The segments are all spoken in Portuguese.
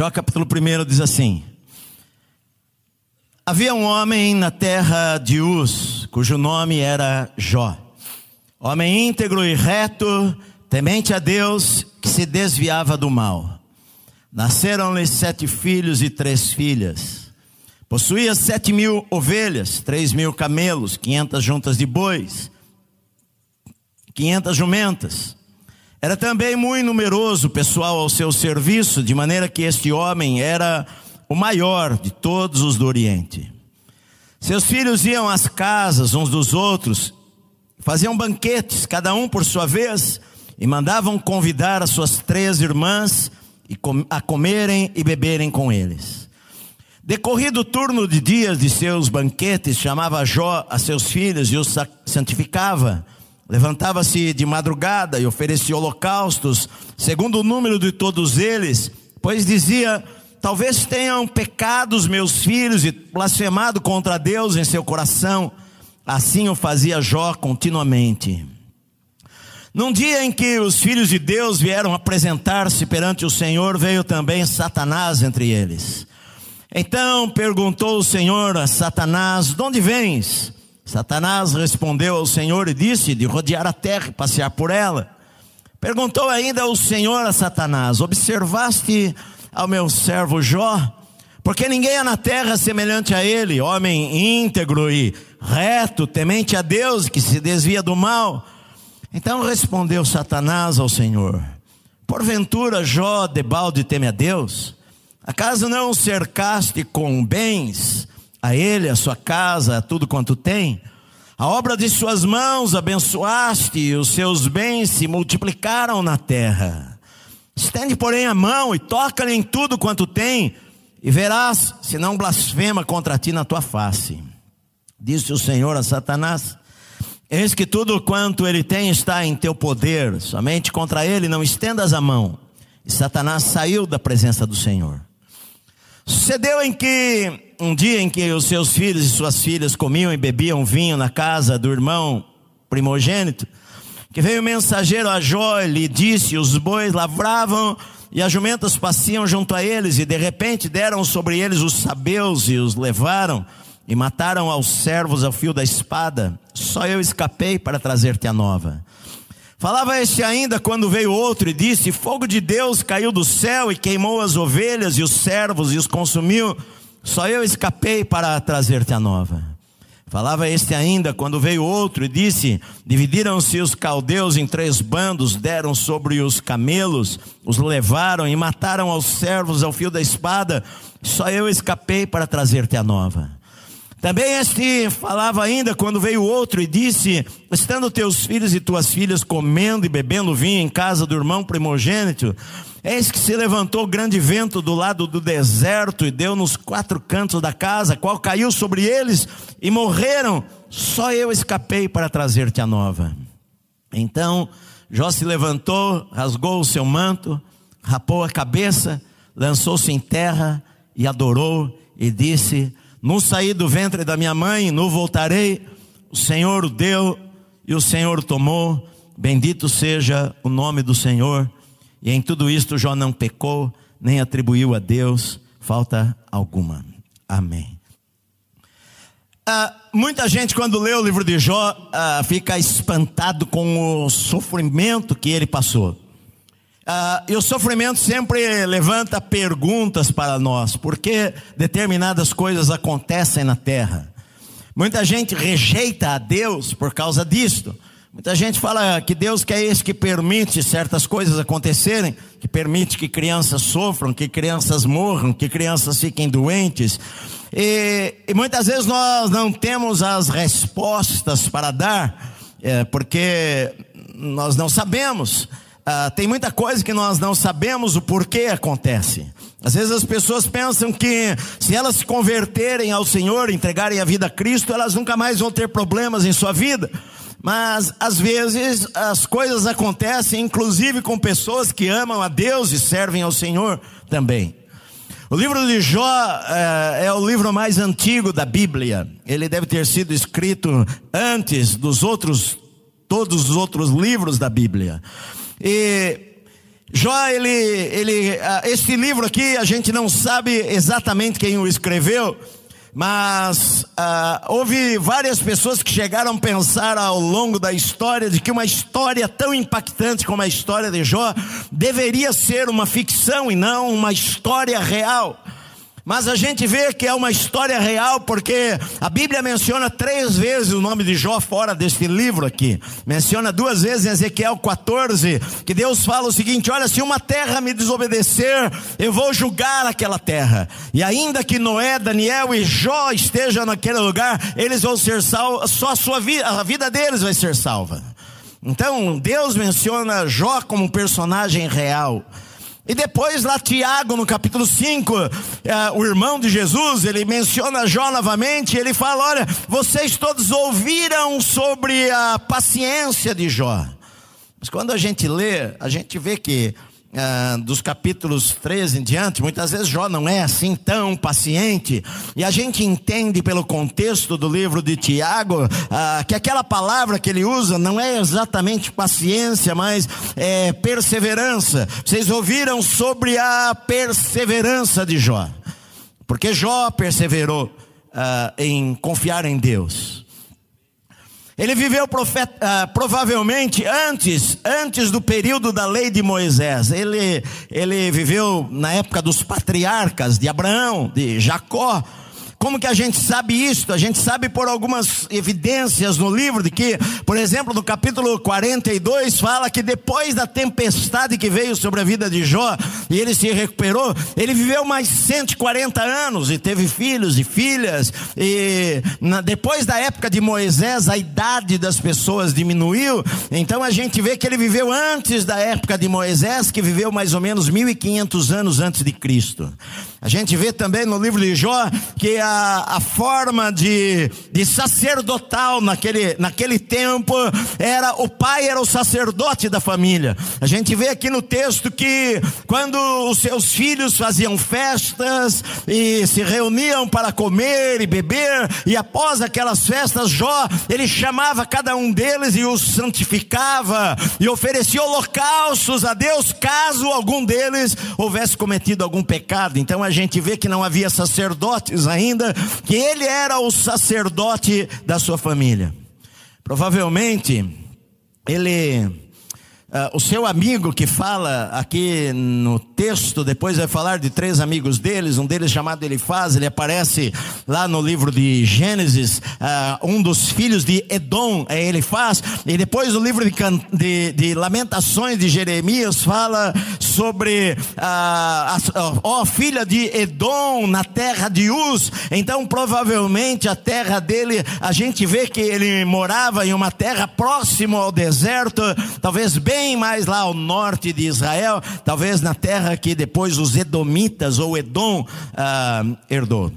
Jó capítulo 1 diz assim: Havia um homem na terra de Uz, cujo nome era Jó. Homem íntegro e reto, temente a Deus, que se desviava do mal. Nasceram-lhe sete filhos e três filhas. Possuía sete mil ovelhas, três mil camelos, quinhentas juntas de bois, quinhentas jumentas. Era também muito numeroso o pessoal ao seu serviço, de maneira que este homem era o maior de todos os do Oriente. Seus filhos iam às casas uns dos outros, faziam banquetes, cada um por sua vez, e mandavam convidar as suas três irmãs a comerem e beberem com eles. Decorrido o turno de dias de seus banquetes, chamava Jó a seus filhos e os santificava. Levantava-se de madrugada e oferecia holocaustos, segundo o número de todos eles, pois dizia: Talvez tenham pecado os meus filhos e blasfemado contra Deus em seu coração. Assim o fazia Jó continuamente. Num dia em que os filhos de Deus vieram apresentar-se perante o Senhor, veio também Satanás entre eles. Então perguntou o Senhor a Satanás: De onde vens? Satanás respondeu ao Senhor e disse: De rodear a terra e passear por ela. Perguntou ainda o Senhor a Satanás: Observaste ao meu servo Jó? Porque ninguém é na terra semelhante a ele, homem íntegro e reto, temente a Deus, que se desvia do mal. Então respondeu Satanás ao Senhor: Porventura Jó de balde teme a Deus? Acaso não cercaste com bens a ele, a sua casa, a tudo quanto tem? A obra de suas mãos abençoaste, e os seus bens se multiplicaram na terra. Estende, porém, a mão e toca-lhe em tudo quanto tem, e verás se não blasfema contra ti na tua face. Disse o Senhor a Satanás: Eis que tudo quanto ele tem está em teu poder, somente contra ele não estendas a mão. E Satanás saiu da presença do Senhor. Sucedeu em que, um dia em que os seus filhos e suas filhas comiam e bebiam vinho na casa do irmão primogênito, que veio o mensageiro a Jó e lhe disse: Os bois lavravam e as jumentas passeam junto a eles, e de repente deram sobre eles os sabeus e os levaram e mataram aos servos ao fio da espada, só eu escapei para trazer-te a nova. Falava este ainda quando veio outro e disse: Fogo de Deus caiu do céu e queimou as ovelhas e os servos e os consumiu, só eu escapei para trazer-te a nova. Falava este ainda quando veio outro e disse: Dividiram-se os caldeus em três bandos, deram sobre os camelos, os levaram e mataram aos servos ao fio da espada, só eu escapei para trazer-te a nova. Também este falava ainda quando veio outro e disse: Estando teus filhos e tuas filhas comendo e bebendo vinho em casa do irmão primogênito, eis que se levantou grande vento do lado do deserto e deu nos quatro cantos da casa, qual caiu sobre eles e morreram. Só eu escapei para trazer-te a nova. Então Jó se levantou, rasgou o seu manto, rapou a cabeça, lançou-se em terra e adorou e disse: no saí do ventre da minha mãe, no voltarei. O Senhor deu e o Senhor tomou. Bendito seja o nome do Senhor. E em tudo isto Jó não pecou, nem atribuiu a Deus falta alguma. Amém. Ah, muita gente, quando lê o livro de Jó, ah, fica espantado com o sofrimento que ele passou. Ah, e o sofrimento sempre levanta perguntas para nós, por que determinadas coisas acontecem na terra? Muita gente rejeita a Deus por causa disto. Muita gente fala que Deus quer esse que permite certas coisas acontecerem, que permite que crianças sofram, que crianças morram, que crianças fiquem doentes. E, e muitas vezes nós não temos as respostas para dar, é, porque nós não sabemos. Ah, tem muita coisa que nós não sabemos o porquê acontece. Às vezes as pessoas pensam que se elas se converterem ao Senhor, entregarem a vida a Cristo, elas nunca mais vão ter problemas em sua vida. Mas às vezes as coisas acontecem, inclusive com pessoas que amam a Deus e servem ao Senhor também. O livro de Jó é, é, o livro mais antigo da Bíblia. Ele deve ter sido escrito antes dos outros, todos os outros livros da Bíblia. E Jó, ele, ele, ah, esse livro aqui, a gente não sabe exatamente quem o escreveu, mas ah, houve várias pessoas que chegaram a pensar ao longo da história de que uma história tão impactante como a história de Jó deveria ser uma ficção e não uma história real. Mas a gente vê que é uma história real, porque a Bíblia menciona três vezes o nome de Jó fora deste livro aqui. Menciona duas vezes em Ezequiel 14, que Deus fala o seguinte: Olha, se uma terra me desobedecer, eu vou julgar aquela terra. E ainda que Noé, Daniel e Jó estejam naquele lugar, eles vão ser salvos, só a sua vida, a vida deles vai ser salva. Então, Deus menciona Jó como um personagem real. E depois lá Tiago, no capítulo 5, é, o irmão de Jesus, ele menciona Jó novamente, ele fala: olha, vocês todos ouviram sobre a paciência de Jó. Mas quando a gente lê, a gente vê que ah, dos capítulos 13 em diante, muitas vezes Jó não é assim tão paciente, e a gente entende pelo contexto do livro de Tiago ah, que aquela palavra que ele usa não é exatamente paciência, mas é perseverança. Vocês ouviram sobre a perseverança de Jó, porque Jó perseverou ah, em confiar em Deus. Ele viveu profeta, uh, provavelmente antes, antes do período da lei de Moisés. Ele, ele viveu na época dos patriarcas de Abraão, de Jacó. Como que a gente sabe isso? A gente sabe por algumas evidências no livro de que, por exemplo, no capítulo 42 fala que depois da tempestade que veio sobre a vida de Jó e ele se recuperou, ele viveu mais 140 anos e teve filhos e filhas. E na, depois da época de Moisés, a idade das pessoas diminuiu. Então a gente vê que ele viveu antes da época de Moisés, que viveu mais ou menos 1500 anos antes de Cristo. A gente vê também no livro de Jó que a, a forma de, de sacerdotal naquele, naquele tempo era o pai era o sacerdote da família. A gente vê aqui no texto que quando os seus filhos faziam festas e se reuniam para comer e beber, e após aquelas festas, Jó, ele chamava cada um deles e os santificava e oferecia holocaustos a Deus caso algum deles houvesse cometido algum pecado. Então a a gente vê que não havia sacerdotes ainda, que ele era o sacerdote da sua família. Provavelmente, ele Uh, o seu amigo que fala aqui no texto, depois vai falar de três amigos deles, um deles chamado Elifaz, ele aparece lá no livro de Gênesis, uh, um dos filhos de Edom é Elifaz, e depois o livro de, de, de Lamentações de Jeremias fala sobre uh, ó filha de Edom na terra de Uz, então provavelmente a terra dele, a gente vê que ele morava em uma terra próximo ao deserto, talvez bem bem mais lá ao norte de Israel, talvez na terra que depois os Edomitas ou Edom ah, herdou.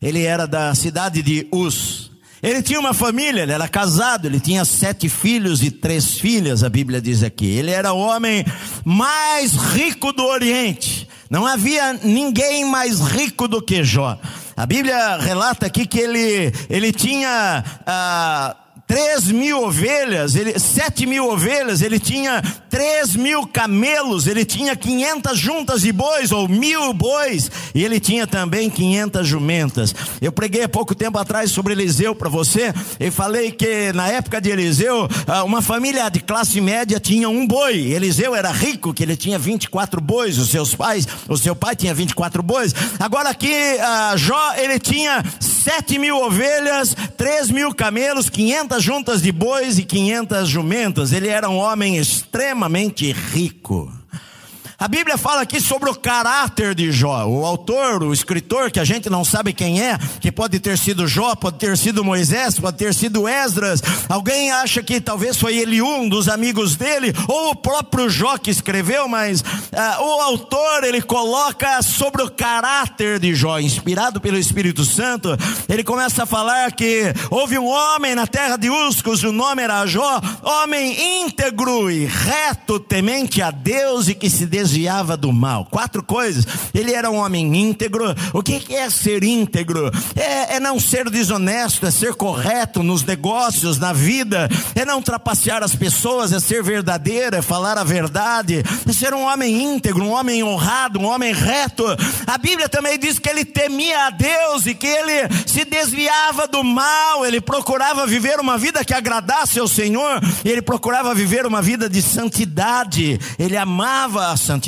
Ele era da cidade de Uz. Ele tinha uma família, ele era casado, ele tinha sete filhos e três filhas, a Bíblia diz aqui. Ele era o homem mais rico do Oriente. Não havia ninguém mais rico do que Jó. A Bíblia relata aqui que ele, ele tinha. Ah, três mil ovelhas, ele, sete mil ovelhas, ele tinha três mil camelos, ele tinha quinhentas juntas de bois, ou mil bois, e ele tinha também quinhentas jumentas. Eu preguei há pouco tempo atrás sobre Eliseu para você, e falei que na época de Eliseu, ah, uma família de classe média tinha um boi, Eliseu era rico, que ele tinha 24 bois, os seus pais, o seu pai tinha 24 bois, agora aqui uh, Jó, ele tinha sete mil ovelhas, três mil camelos, quinhentas juntas de bois e quinhentas jumentas. Ele era um homem extremamente rico. A Bíblia fala aqui sobre o caráter de Jó. O autor, o escritor, que a gente não sabe quem é, que pode ter sido Jó, pode ter sido Moisés, pode ter sido Esdras. Alguém acha que talvez foi ele um dos amigos dele, ou o próprio Jó que escreveu, mas uh, o autor ele coloca sobre o caráter de Jó, inspirado pelo Espírito Santo. Ele começa a falar que houve um homem na terra de Uz, cujo nome era Jó, homem íntegro e reto, temente a Deus e que se des desviava do mal. Quatro coisas. Ele era um homem íntegro. O que é ser íntegro? É, é não ser desonesto, é ser correto nos negócios, na vida, é não trapacear as pessoas, é ser verdadeiro, é falar a verdade, é ser um homem íntegro, um homem honrado, um homem reto. A Bíblia também diz que ele temia a Deus e que ele se desviava do mal, ele procurava viver uma vida que agradasse ao Senhor, ele procurava viver uma vida de santidade, ele amava a santidade.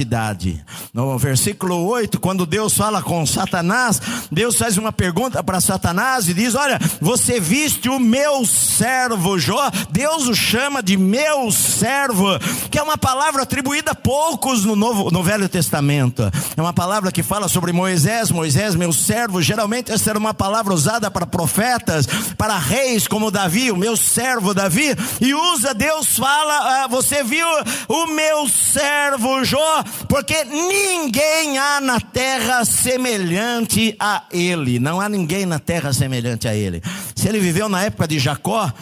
No versículo 8, quando Deus fala com Satanás, Deus faz uma pergunta para Satanás e diz: Olha, você viste o meu servo Jó? Deus o chama de meu servo, que é uma palavra atribuída a poucos no, Novo, no Velho Testamento. É uma palavra que fala sobre Moisés, Moisés, meu servo. Geralmente essa era uma palavra usada para profetas, para reis como Davi, o meu servo Davi, e usa, Deus fala, ah, você viu o meu servo Jó, porque ninguém há na terra semelhante a ele, não há ninguém na terra semelhante a ele. Se ele viveu na época de Jacó,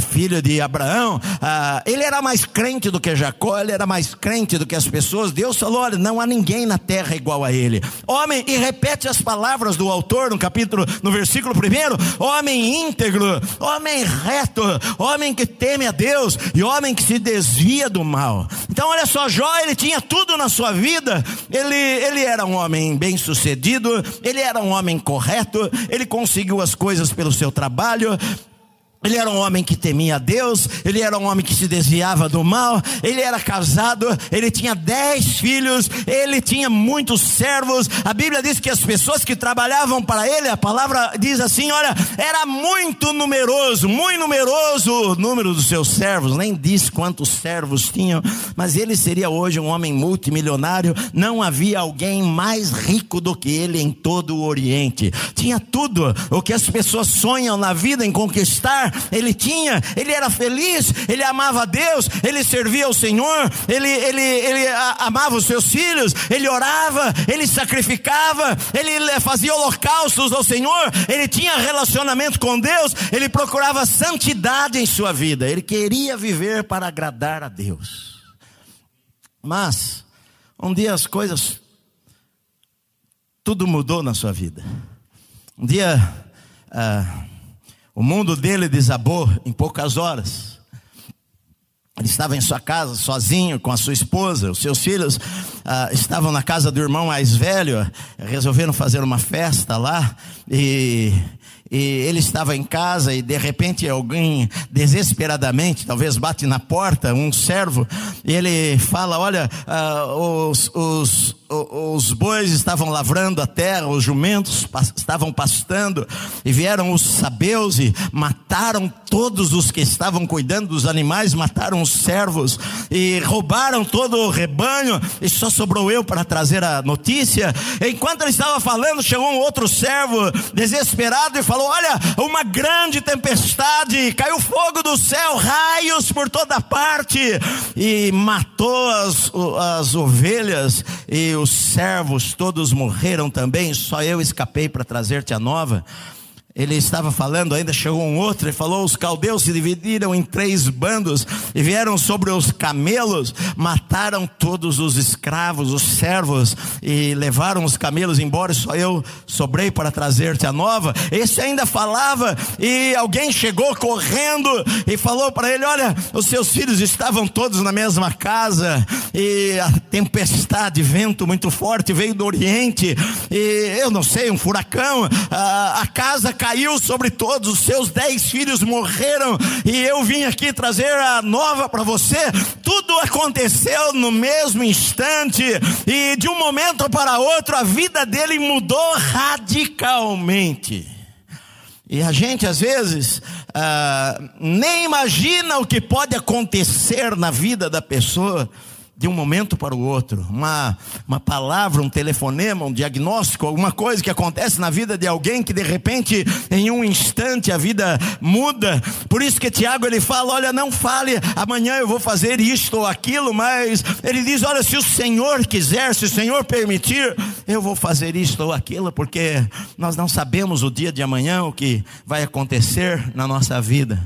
filho de Abraão, ah, ele era mais crente do que Jacó, ele era mais crente do que as pessoas. Deus falou: olha, não há ninguém na terra igual a ele. Homem, e repete as palavras do autor no capítulo, no versículo primeiro: homem íntegro, homem reto, homem que teme a Deus e homem que se desvia do mal. Então, olha só, Jó, ele tinha tudo na sua vida, ele, ele era um homem bem sucedido, ele era um homem correto, ele conseguiu as coisas pelo seu trabalho, ele era um homem que temia Deus, ele era um homem que se desviava do mal, ele era casado, ele tinha dez filhos, ele tinha muitos servos. A Bíblia diz que as pessoas que trabalhavam para ele, a palavra diz assim: olha, era muito numeroso, muito numeroso o número dos seus servos, nem diz quantos servos tinham, mas ele seria hoje um homem multimilionário. Não havia alguém mais rico do que ele em todo o Oriente, tinha tudo o que as pessoas sonham na vida em conquistar ele tinha, ele era feliz, ele amava a Deus, ele servia ao Senhor, ele, ele, ele amava os seus filhos, ele orava, ele sacrificava, ele fazia holocaustos ao Senhor, ele tinha relacionamento com Deus, ele procurava santidade em sua vida, ele queria viver para agradar a Deus. Mas, um dia as coisas, tudo mudou na sua vida. Um dia, ah, o mundo dele desabou em poucas horas. Ele estava em sua casa sozinho com a sua esposa, os seus filhos ah, estavam na casa do irmão mais velho, resolveram fazer uma festa lá e e ele estava em casa e de repente alguém desesperadamente, talvez bate na porta, um servo, e ele fala: Olha, uh, os, os, os bois estavam lavrando a terra, os jumentos estavam pastando, e vieram os sabeus e mataram todos os que estavam cuidando dos animais, mataram os servos e roubaram todo o rebanho, e só sobrou eu para trazer a notícia. Enquanto ele estava falando, chegou um outro servo desesperado e falou: falou: Olha, uma grande tempestade, caiu fogo do céu, raios por toda parte, e matou as, as ovelhas, e os servos todos morreram também, só eu escapei para trazer-te a nova. Ele estava falando, ainda chegou um outro, ele falou: os caldeus se dividiram em três bandos e vieram sobre os camelos, mataram todos os escravos, os servos, e levaram os camelos embora, e só eu sobrei para trazer-te a nova. Esse ainda falava, e alguém chegou correndo e falou para ele: Olha, os seus filhos estavam todos na mesma casa, e a tempestade, vento muito forte veio do Oriente, e eu não sei, um furacão, a, a casa caiu sobre todos, os seus dez filhos morreram, e eu vim aqui trazer a nova para você. Tudo aconteceu no mesmo instante, e de um momento para outro a vida dele mudou radicalmente. E a gente às vezes ah, nem imagina o que pode acontecer na vida da pessoa de um momento para o outro, uma, uma palavra, um telefonema, um diagnóstico, alguma coisa que acontece na vida de alguém que de repente, em um instante, a vida muda. Por isso que Tiago ele fala: olha, não fale, amanhã eu vou fazer isto ou aquilo, mas ele diz: olha, se o Senhor quiser, se o Senhor permitir, eu vou fazer isto ou aquilo, porque nós não sabemos o dia de amanhã, o que vai acontecer na nossa vida.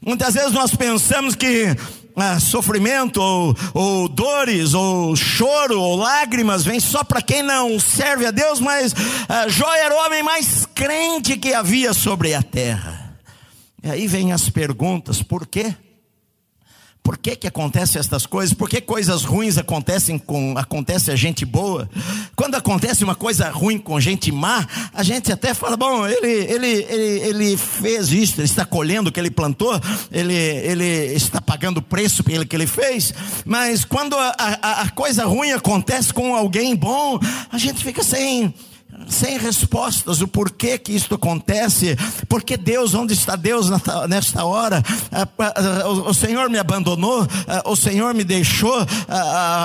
Muitas vezes nós pensamos que ah, sofrimento, ou, ou, dores, ou choro, ou lágrimas, vem só para quem não serve a Deus, mas ah, Jó era o homem mais crente que havia sobre a terra. E aí vem as perguntas: por quê? Por que que acontecem estas coisas? Por que coisas ruins acontecem com acontece a gente boa? Quando acontece uma coisa ruim com gente má, a gente até fala, bom, ele ele ele, ele fez isso, ele está colhendo o que ele plantou, ele ele está pagando o preço pelo que ele fez. Mas quando a, a, a coisa ruim acontece com alguém bom, a gente fica sem sem respostas o porquê que isto acontece, porque Deus, onde está Deus nesta hora? Ah, ah, o Senhor me abandonou, ah, o Senhor me deixou,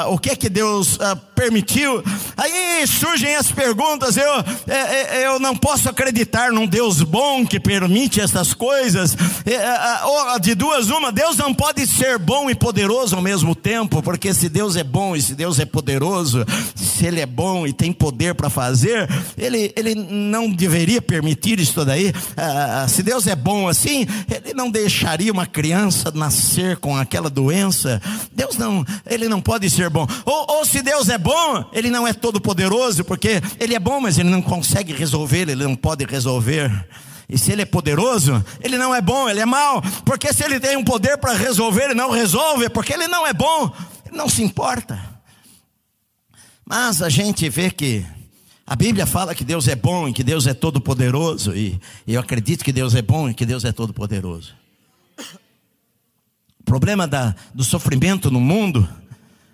o que é que Deus permitiu? Aí surgem as perguntas, eu, é, é, eu não posso acreditar num Deus bom que permite essas coisas, é, de duas uma, Deus não pode ser bom e poderoso ao mesmo tempo, porque se Deus é bom e se Deus é poderoso, se Ele é bom e tem poder para fazer, ele, ele não deveria permitir isso daí. Ah, ah, se Deus é bom assim, Ele não deixaria uma criança nascer com aquela doença. Deus não, Ele não pode ser bom. Ou, ou se Deus é bom, Ele não é todo poderoso, porque Ele é bom, mas Ele não consegue resolver, Ele não pode resolver. E se ele é poderoso, ele não é bom, ele é mau. Porque se ele tem um poder para resolver e não resolve, porque ele não é bom, ele não se importa. Mas a gente vê que a Bíblia fala que Deus é bom e que Deus é todo poderoso, e, eu acredito que Deus é bom e que Deus é todo poderoso. O problema da, do sofrimento no mundo,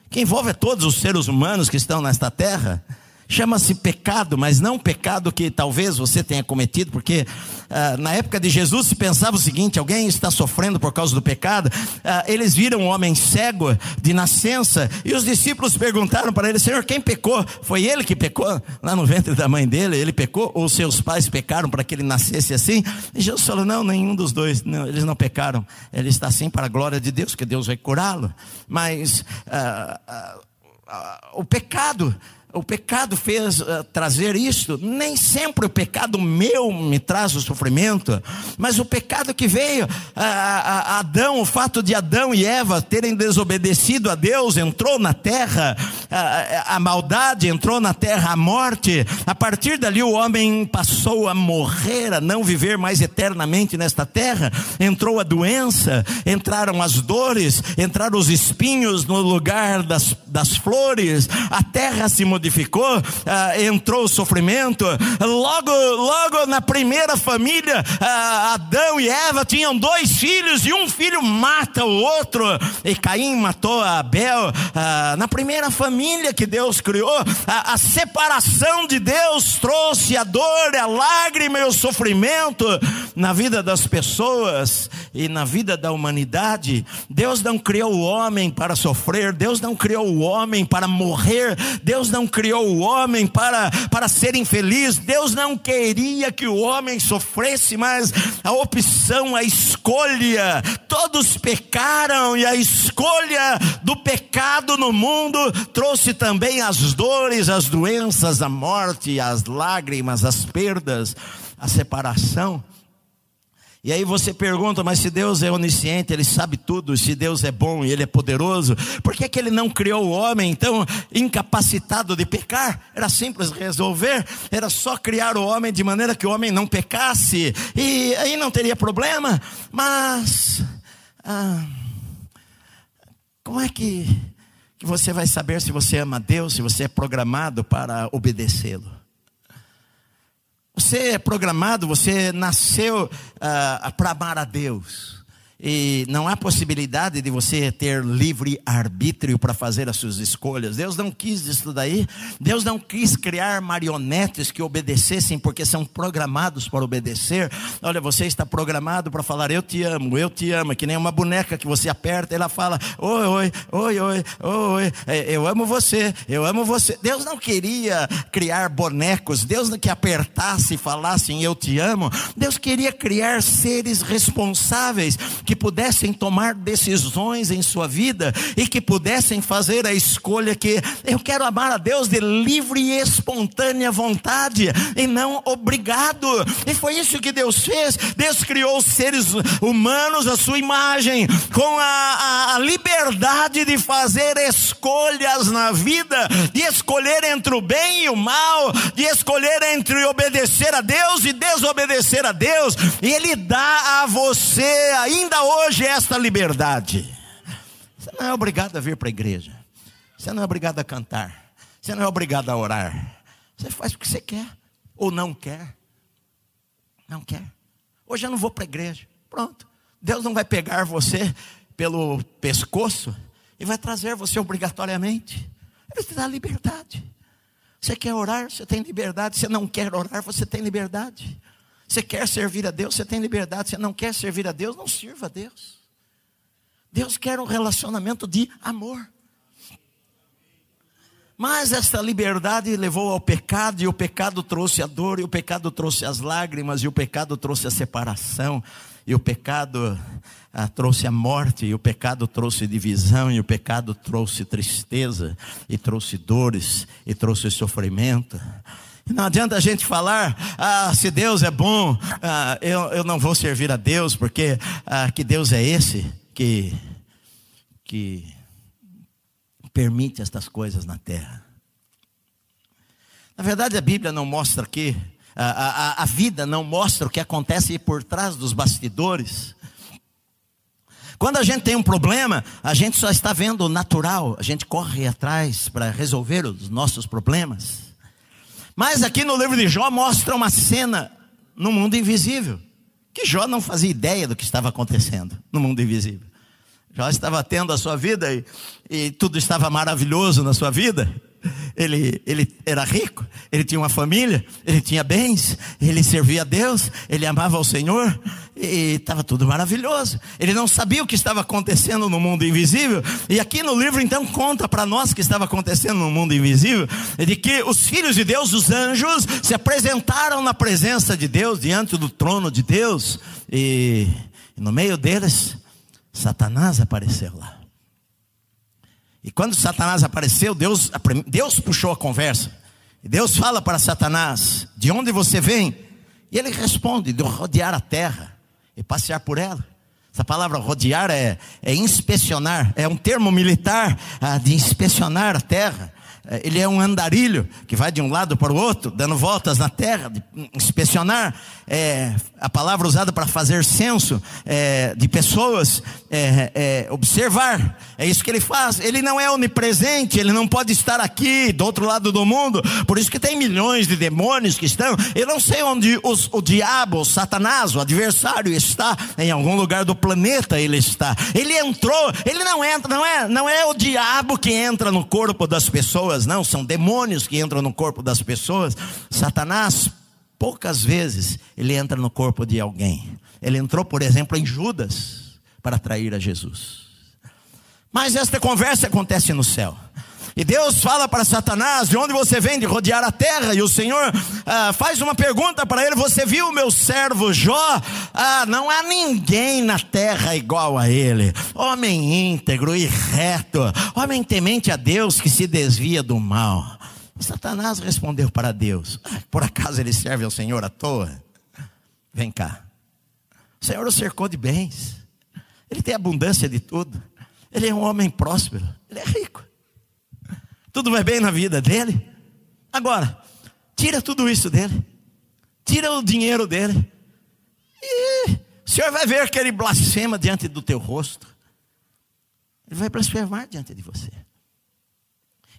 que envolve todos os seres humanos que estão nesta terra, Chama-se pecado, mas não pecado que talvez você tenha cometido, porque ah, na época de Jesus se pensava o seguinte: alguém está sofrendo por causa do pecado. Ah, eles viram um homem cego de nascença e os discípulos perguntaram para ele: Senhor, quem pecou? Foi ele que pecou lá no ventre da mãe dele? Ele pecou ou seus pais pecaram para que ele nascesse assim? E Jesus falou: Não, nenhum dos dois. Não, eles não pecaram. Ele está assim para a glória de Deus, que Deus vai curá-lo. Mas ah, o pecado o pecado fez uh, trazer isto. Nem sempre o pecado meu me traz o sofrimento, mas o pecado que veio, uh, uh, Adão, o fato de Adão e Eva terem desobedecido a Deus, entrou na terra, a maldade entrou na terra, a morte. A partir dali o homem passou a morrer, a não viver mais eternamente nesta terra. Entrou a doença, entraram as dores, entraram os espinhos no lugar das, das flores, a terra se modificou, ah, entrou o sofrimento. Logo, logo na primeira família, ah, Adão e Eva tinham dois filhos e um filho mata o outro. E Caim matou Abel. Ah, na primeira família que Deus criou, a, a separação de Deus trouxe a dor, a lágrima e o sofrimento na vida das pessoas e na vida da humanidade. Deus não criou o homem para sofrer, Deus não criou o homem para morrer, Deus não criou o homem para, para ser infeliz. Deus não queria que o homem sofresse, mas a opção, a escolha, todos pecaram e a escolha do pecado no mundo trouxe também as dores, as doenças, a morte, as lágrimas, as perdas, a separação. E aí você pergunta, mas se Deus é onisciente, Ele sabe tudo, se Deus é bom e Ele é poderoso, por que, que Ele não criou o homem então incapacitado de pecar? Era simples resolver, era só criar o homem de maneira que o homem não pecasse, e aí não teria problema. Mas, ah, como é que, que você vai saber se você ama Deus, se você é programado para obedecê-lo? Você é programado, você nasceu uh, para amar a Deus. E não há possibilidade de você ter livre arbítrio para fazer as suas escolhas. Deus não quis isso daí. Deus não quis criar marionetes que obedecessem porque são programados para obedecer. Olha, você está programado para falar eu te amo, eu te amo, que nem uma boneca que você aperta, ela fala oi, oi, oi, oi, oi, é, eu amo você, eu amo você. Deus não queria criar bonecos. Deus não que apertasse e falasse eu te amo. Deus queria criar seres responsáveis que pudessem tomar decisões em sua vida e que pudessem fazer a escolha que eu quero amar a Deus de livre e espontânea vontade e não obrigado. E foi isso que Deus fez. Deus criou os seres humanos à sua imagem, com a, a, a liberdade de fazer escolhas na vida, de escolher entre o bem e o mal, de escolher entre obedecer a Deus e desobedecer a Deus, e Ele dá a você ainda hoje esta liberdade. Você não é obrigado a vir para a igreja, você não é obrigado a cantar, você não é obrigado a orar, você faz o que você quer ou não quer. Não quer. Hoje eu não vou para a igreja. Pronto. Deus não vai pegar você pelo pescoço e vai trazer você obrigatoriamente. Ele te dá liberdade. Você quer orar, você tem liberdade. Você não quer orar, você tem liberdade. Você quer servir a Deus, você tem liberdade. Você não quer servir a Deus, não sirva a Deus. Deus quer um relacionamento de amor. Mas esta liberdade levou ao pecado, e o pecado trouxe a dor, e o pecado trouxe as lágrimas, e o pecado trouxe a separação, e o pecado ah, trouxe a morte, e o pecado trouxe divisão, e o pecado trouxe tristeza, e trouxe dores, e trouxe sofrimento. Não adianta a gente falar, ah, se Deus é bom, ah, eu, eu não vou servir a Deus, porque ah, que Deus é esse que, que permite estas coisas na terra. Na verdade, a Bíblia não mostra aqui, a, a, a vida não mostra o que acontece por trás dos bastidores. Quando a gente tem um problema, a gente só está vendo o natural, a gente corre atrás para resolver os nossos problemas. Mas aqui no livro de Jó mostra uma cena no mundo invisível, que Jó não fazia ideia do que estava acontecendo no mundo invisível. Jó estava tendo a sua vida e, e tudo estava maravilhoso na sua vida. Ele, ele era rico, ele tinha uma família, ele tinha bens, ele servia a Deus, ele amava o Senhor e estava tudo maravilhoso. Ele não sabia o que estava acontecendo no mundo invisível, e aqui no livro então conta para nós o que estava acontecendo no mundo invisível, de que os filhos de Deus, os anjos, se apresentaram na presença de Deus, diante do trono de Deus, e, no meio deles Satanás apareceu lá. E quando Satanás apareceu, Deus, Deus puxou a conversa. Deus fala para Satanás: De onde você vem? E ele responde: De rodear a terra e passear por ela. Essa palavra rodear é, é inspecionar, é um termo militar ah, de inspecionar a terra. É, ele é um andarilho que vai de um lado para o outro, dando voltas na terra, de inspecionar. É, a palavra usada para fazer censo é, de pessoas, é, é, observar. É isso que ele faz. Ele não é onipresente, ele não pode estar aqui, do outro lado do mundo. Por isso que tem milhões de demônios que estão. Eu não sei onde os, o diabo, o Satanás, o adversário está. Em algum lugar do planeta ele está. Ele entrou, ele não entra, não é, não é o diabo que entra no corpo das pessoas pessoas, não, são demônios que entram no corpo das pessoas. Satanás, poucas vezes, ele entra no corpo de alguém. Ele entrou, por exemplo, em Judas para atrair a Jesus. Mas esta conversa acontece no céu. E Deus fala para Satanás: de onde você vem? De rodear a terra. E o Senhor ah, faz uma pergunta para ele: Você viu meu servo Jó? Ah, não há ninguém na terra igual a ele. Homem íntegro e reto, homem temente a Deus que se desvia do mal. Satanás respondeu para Deus: ah, Por acaso ele serve ao Senhor à toa? Vem cá. O Senhor o cercou de bens. Ele tem abundância de tudo. Ele é um homem próspero. Ele é rico. Tudo vai bem na vida dele. Agora, tira tudo isso dele. Tira o dinheiro dele. E o Senhor vai ver que ele blasfema diante do teu rosto. Ele vai blasfemar diante de você.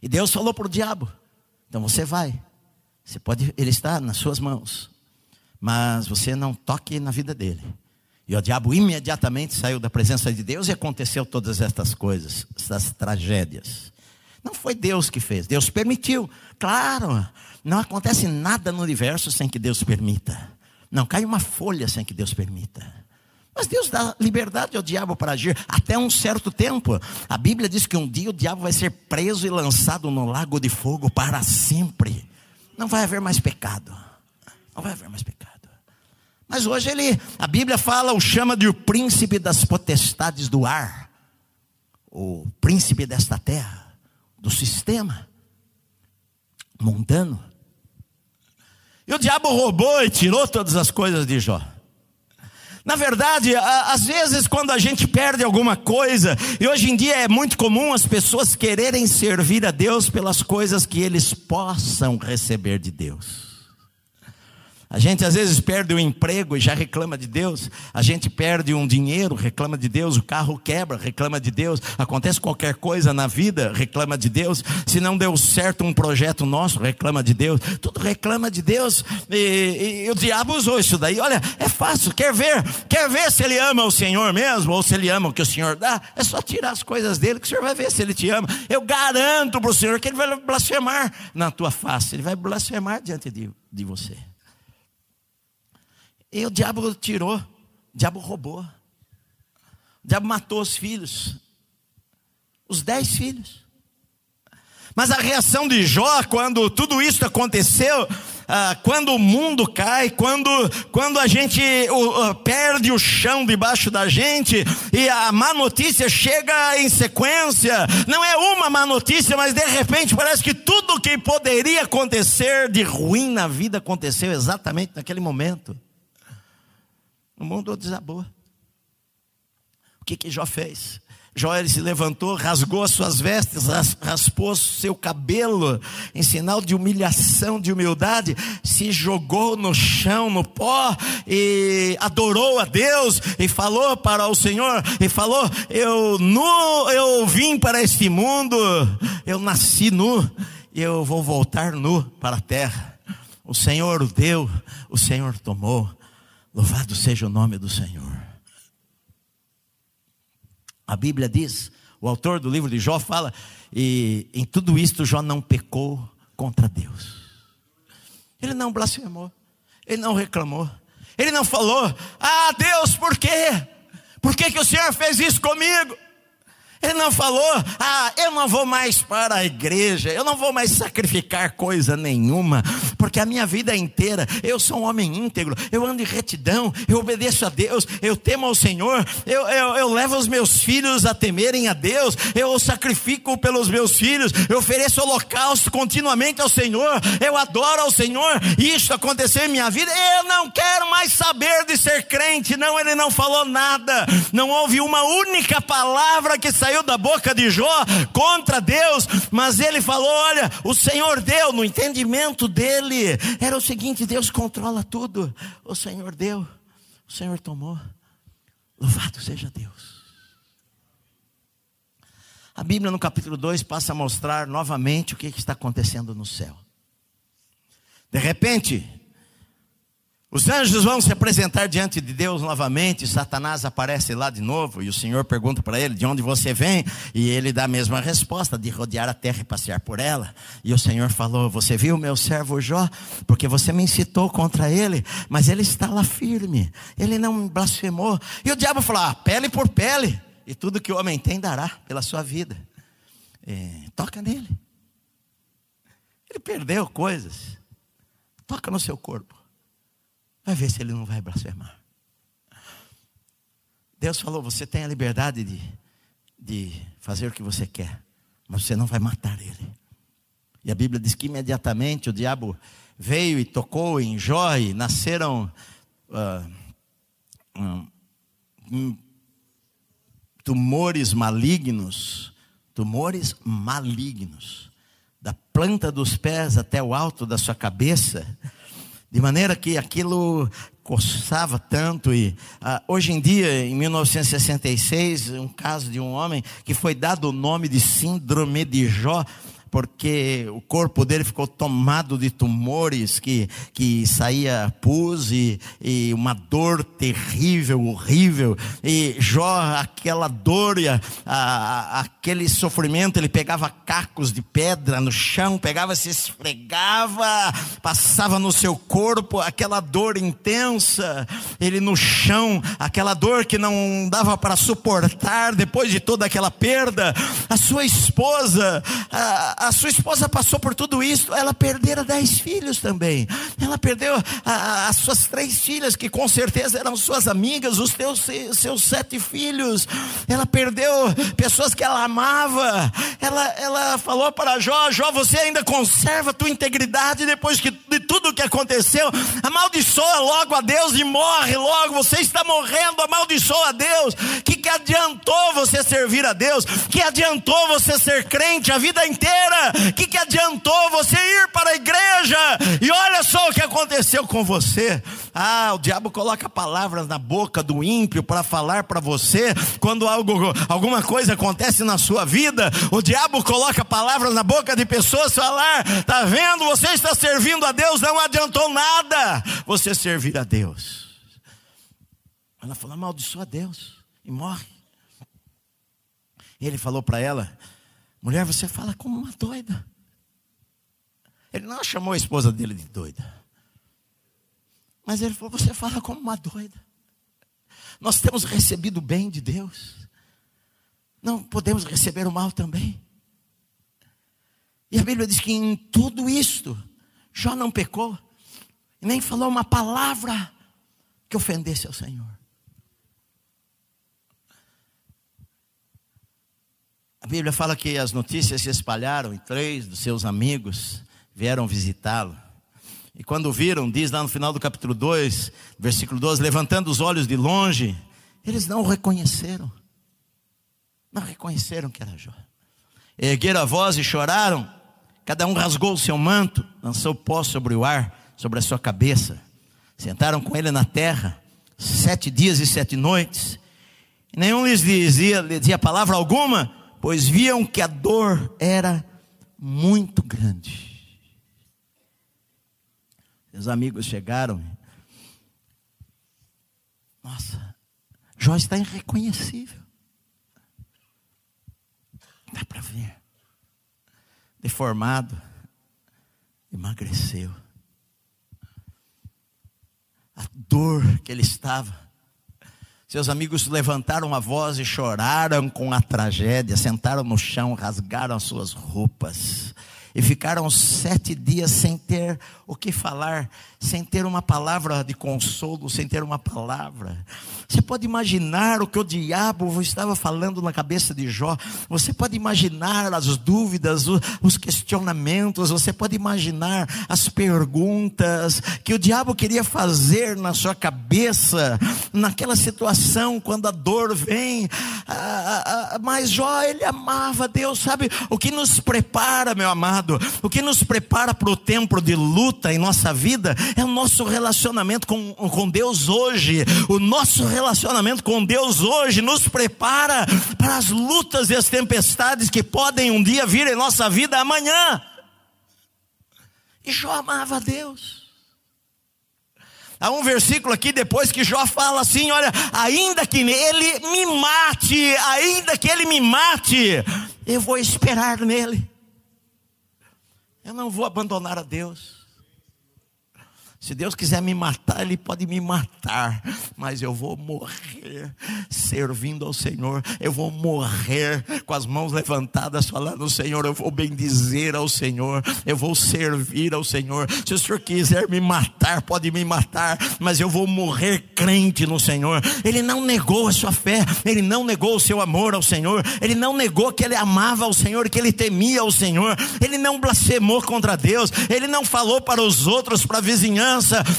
E Deus falou para o diabo: então você vai. Você pode, ele está nas suas mãos. Mas você não toque na vida dele. E o diabo imediatamente saiu da presença de Deus e aconteceu todas estas coisas, essas tragédias. Não foi Deus que fez, Deus permitiu. Claro, não acontece nada no universo sem que Deus permita. Não cai uma folha sem que Deus permita. Mas Deus dá liberdade ao diabo para agir até um certo tempo. A Bíblia diz que um dia o diabo vai ser preso e lançado no lago de fogo para sempre. Não vai haver mais pecado. Não vai haver mais pecado. Mas hoje ele, a Bíblia fala, o chama de o príncipe das potestades do ar, o príncipe desta terra, do sistema mundano. E o diabo roubou e tirou todas as coisas de Jó. Na verdade, às vezes quando a gente perde alguma coisa, e hoje em dia é muito comum as pessoas quererem servir a Deus pelas coisas que eles possam receber de Deus. A gente às vezes perde o emprego e já reclama de Deus. A gente perde um dinheiro, reclama de Deus. O carro quebra, reclama de Deus. Acontece qualquer coisa na vida, reclama de Deus. Se não deu certo um projeto nosso, reclama de Deus. Tudo reclama de Deus. E, e, e o diabo usou isso daí. Olha, é fácil. Quer ver? Quer ver se ele ama o Senhor mesmo ou se ele ama o que o Senhor dá? É só tirar as coisas dele que o Senhor vai ver se ele te ama. Eu garanto para o Senhor que ele vai blasfemar na tua face. Ele vai blasfemar diante de, de você. E o diabo tirou, o diabo roubou. O diabo matou os filhos, os dez filhos. Mas a reação de Jó, quando tudo isso aconteceu, ah, quando o mundo cai, quando, quando a gente uh, perde o chão debaixo da gente e a má notícia chega em sequência, não é uma má notícia, mas de repente parece que tudo que poderia acontecer de ruim na vida aconteceu exatamente naquele momento. O mundo desabou. O que que Jó fez? Jó ele se levantou, rasgou as suas vestes, raspou seu cabelo, em sinal de humilhação, de humildade, se jogou no chão, no pó, e adorou a Deus, e falou para o Senhor, e falou: Eu nu, eu vim para este mundo, eu nasci nu, eu vou voltar nu para a terra. O Senhor deu, o Senhor tomou. Louvado seja o nome do Senhor. A Bíblia diz, o autor do livro de Jó fala, e em tudo isto Jó não pecou contra Deus. Ele não blasfemou, ele não reclamou, ele não falou: Ah, Deus, por quê? Por que, que o Senhor fez isso comigo? Ele não falou, ah, eu não vou mais para a igreja, eu não vou mais sacrificar coisa nenhuma, porque a minha vida inteira eu sou um homem íntegro, eu ando em retidão, eu obedeço a Deus, eu temo ao Senhor, eu, eu, eu levo os meus filhos a temerem a Deus, eu sacrifico pelos meus filhos, eu ofereço holocausto continuamente ao Senhor, eu adoro ao Senhor, isso aconteceu em minha vida, eu não quero mais saber de ser crente, não, ele não falou nada, não houve uma única palavra que saiu saiu da boca de Jó contra Deus, mas ele falou: olha, o Senhor deu, no entendimento dele, era o seguinte: Deus controla tudo. O Senhor deu, o Senhor tomou. Louvado seja Deus. A Bíblia no capítulo 2 passa a mostrar novamente o que está acontecendo no céu. De repente, os anjos vão se apresentar diante de Deus novamente. Satanás aparece lá de novo e o Senhor pergunta para ele: De onde você vem? E ele dá a mesma resposta: De rodear a terra e passear por ela. E o Senhor falou: Você viu meu servo Jó? Porque você me incitou contra ele, mas ele está lá firme. Ele não blasfemou. E o diabo falou: ah, Pele por pele. E tudo que o homem tem dará pela sua vida. É, toca nele. Ele perdeu coisas. Toca no seu corpo. Vai ver se ele não vai blasfemar. Deus falou: você tem a liberdade de, de fazer o que você quer, mas você não vai matar ele. E a Bíblia diz que imediatamente o diabo veio e tocou em Jó e nasceram uh, um, tumores malignos, tumores malignos, da planta dos pés até o alto da sua cabeça de maneira que aquilo coçava tanto e ah, hoje em dia, em 1966, um caso de um homem que foi dado o nome de síndrome de Jó, porque o corpo dele ficou tomado de tumores, que, que saía pus e, e uma dor terrível, horrível. E Jó, aquela dor, a, a, aquele sofrimento, ele pegava cacos de pedra no chão, pegava, se esfregava, passava no seu corpo, aquela dor intensa, ele no chão, aquela dor que não dava para suportar depois de toda aquela perda. A sua esposa, a, a, sua esposa passou por tudo isso, ela perdera dez filhos também. Ela perdeu a, as suas três filhas, que com certeza eram suas amigas, os teus, seus sete filhos. Ela perdeu pessoas que ela amava. Ela, ela falou para Jó: Jó, você ainda conserva a tua integridade depois que, de tudo que aconteceu. Amaldiçoa logo a Deus e morre logo. Você está morrendo, amaldiçoa a Deus. Que que adiantou você servir a Deus? Que adiantou você ser crente a vida inteira? Que que adiantou você ir para a igreja? E olha só o que aconteceu com você. Ah, o diabo coloca palavras na boca do ímpio para falar para você quando algo, alguma coisa acontece na sua vida. O diabo coloca palavras na boca de pessoas falar: "Tá vendo? Você está servindo a Deus, não adiantou nada você servir a Deus." Ela falou: "Amaldiçoa Deus." e morre. E ele falou para ela: mulher, você fala como uma doida. Ele não chamou a esposa dele de doida. Mas ele falou: você fala como uma doida. Nós temos recebido o bem de Deus. Não podemos receber o mal também. E a Bíblia diz que em tudo isto, Jó não pecou, nem falou uma palavra que ofendesse ao Senhor. Bíblia fala que as notícias se espalharam e três dos seus amigos vieram visitá-lo. E quando viram, diz lá no final do capítulo 2, versículo 12: levantando os olhos de longe, eles não o reconheceram. Não reconheceram que era Jó. Ergueram a voz e choraram. Cada um rasgou o seu manto, lançou pó sobre o ar, sobre a sua cabeça. Sentaram com ele na terra, sete dias e sete noites. E nenhum lhes dizia, lhes dizia palavra alguma, pois viam que a dor era muito grande. Os amigos chegaram. Nossa, Jó está irreconhecível. Dá para ver. Deformado, emagreceu. A dor que ele estava seus amigos levantaram a voz e choraram com a tragédia, sentaram no chão, rasgaram as suas roupas e ficaram sete dias sem ter o que falar, sem ter uma palavra de consolo, sem ter uma palavra. Você pode imaginar o que o diabo estava falando na cabeça de Jó, você pode imaginar as dúvidas, os questionamentos, você pode imaginar as perguntas que o diabo queria fazer na sua cabeça, naquela situação, quando a dor vem. Mas Jó, ele amava Deus, sabe? O que nos prepara, meu amado amado, o que nos prepara para o tempo de luta em nossa vida é o nosso relacionamento com, com Deus hoje. O nosso relacionamento com Deus hoje nos prepara para as lutas e as tempestades que podem um dia vir em nossa vida amanhã. E Jó amava Deus. Há um versículo aqui depois que Jó fala assim: olha, ainda que ele me mate, ainda que ele me mate, eu vou esperar nele. Eu não vou abandonar a Deus. Se Deus quiser me matar, Ele pode me matar, mas eu vou morrer servindo ao Senhor. Eu vou morrer com as mãos levantadas, falando: Senhor, eu vou bendizer ao Senhor, eu vou servir ao Senhor. Se o Senhor quiser me matar, pode me matar, mas eu vou morrer crente no Senhor. Ele não negou a sua fé, ele não negou o seu amor ao Senhor, ele não negou que ele amava ao Senhor, que ele temia ao Senhor, ele não blasfemou contra Deus, ele não falou para os outros, para a vizinhança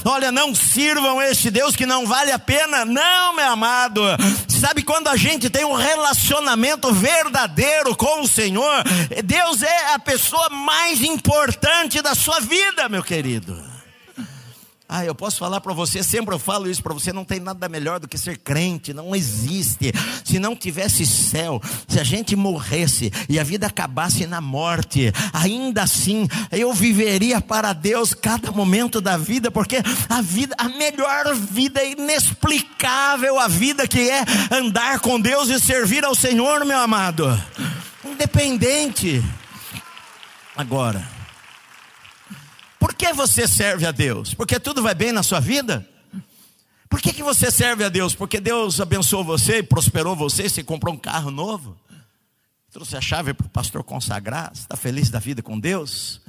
olha, não sirvam este Deus que não vale a pena. Não, meu amado. Sabe quando a gente tem um relacionamento verdadeiro com o Senhor, Deus é a pessoa mais importante da sua vida, meu querido. Ah, eu posso falar para você, sempre eu falo isso para você, não tem nada melhor do que ser crente, não existe. Se não tivesse céu, se a gente morresse e a vida acabasse na morte, ainda assim eu viveria para Deus cada momento da vida, porque a vida, a melhor vida é inexplicável, a vida que é andar com Deus e servir ao Senhor, meu amado. Independente. Agora, por que você serve a Deus? Porque tudo vai bem na sua vida? Por que, que você serve a Deus? Porque Deus abençoou você, prosperou você, você comprou um carro novo? Trouxe a chave para o pastor consagrar. Está feliz da vida com Deus?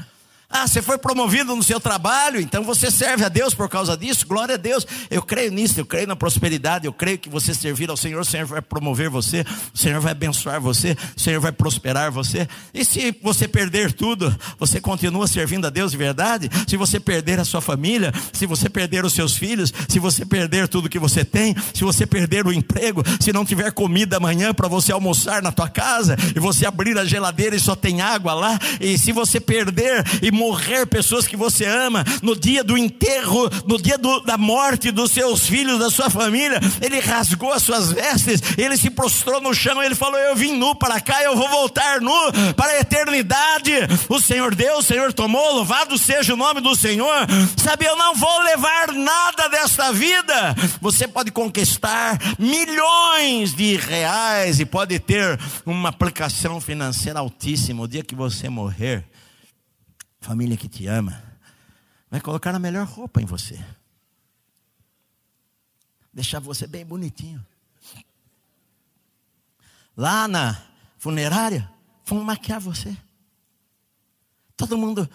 Ah, você foi promovido no seu trabalho, então você serve a Deus por causa disso, glória a Deus. Eu creio nisso, eu creio na prosperidade, eu creio que você servir ao Senhor, o Senhor vai promover você, o Senhor vai abençoar você, o Senhor vai prosperar você. E se você perder tudo, você continua servindo a Deus de verdade? Se você perder a sua família, se você perder os seus filhos, se você perder tudo que você tem, se você perder o emprego, se não tiver comida amanhã para você almoçar na tua casa, e você abrir a geladeira e só tem água lá, e se você perder e morrer pessoas que você ama, no dia do enterro, no dia do, da morte dos seus filhos, da sua família, ele rasgou as suas vestes, ele se prostrou no chão, ele falou: Eu vim nu para cá, eu vou voltar nu para a eternidade. O Senhor deu, o Senhor tomou, louvado seja o nome do Senhor. Sabe, eu não vou levar nada desta vida. Você pode conquistar milhões de reais e pode ter uma aplicação financeira altíssima. O dia que você morrer, família que te ama, vai colocar a melhor roupa em você, deixar você bem bonitinho. Lá na funerária, vão maquiar você. Todo mundo.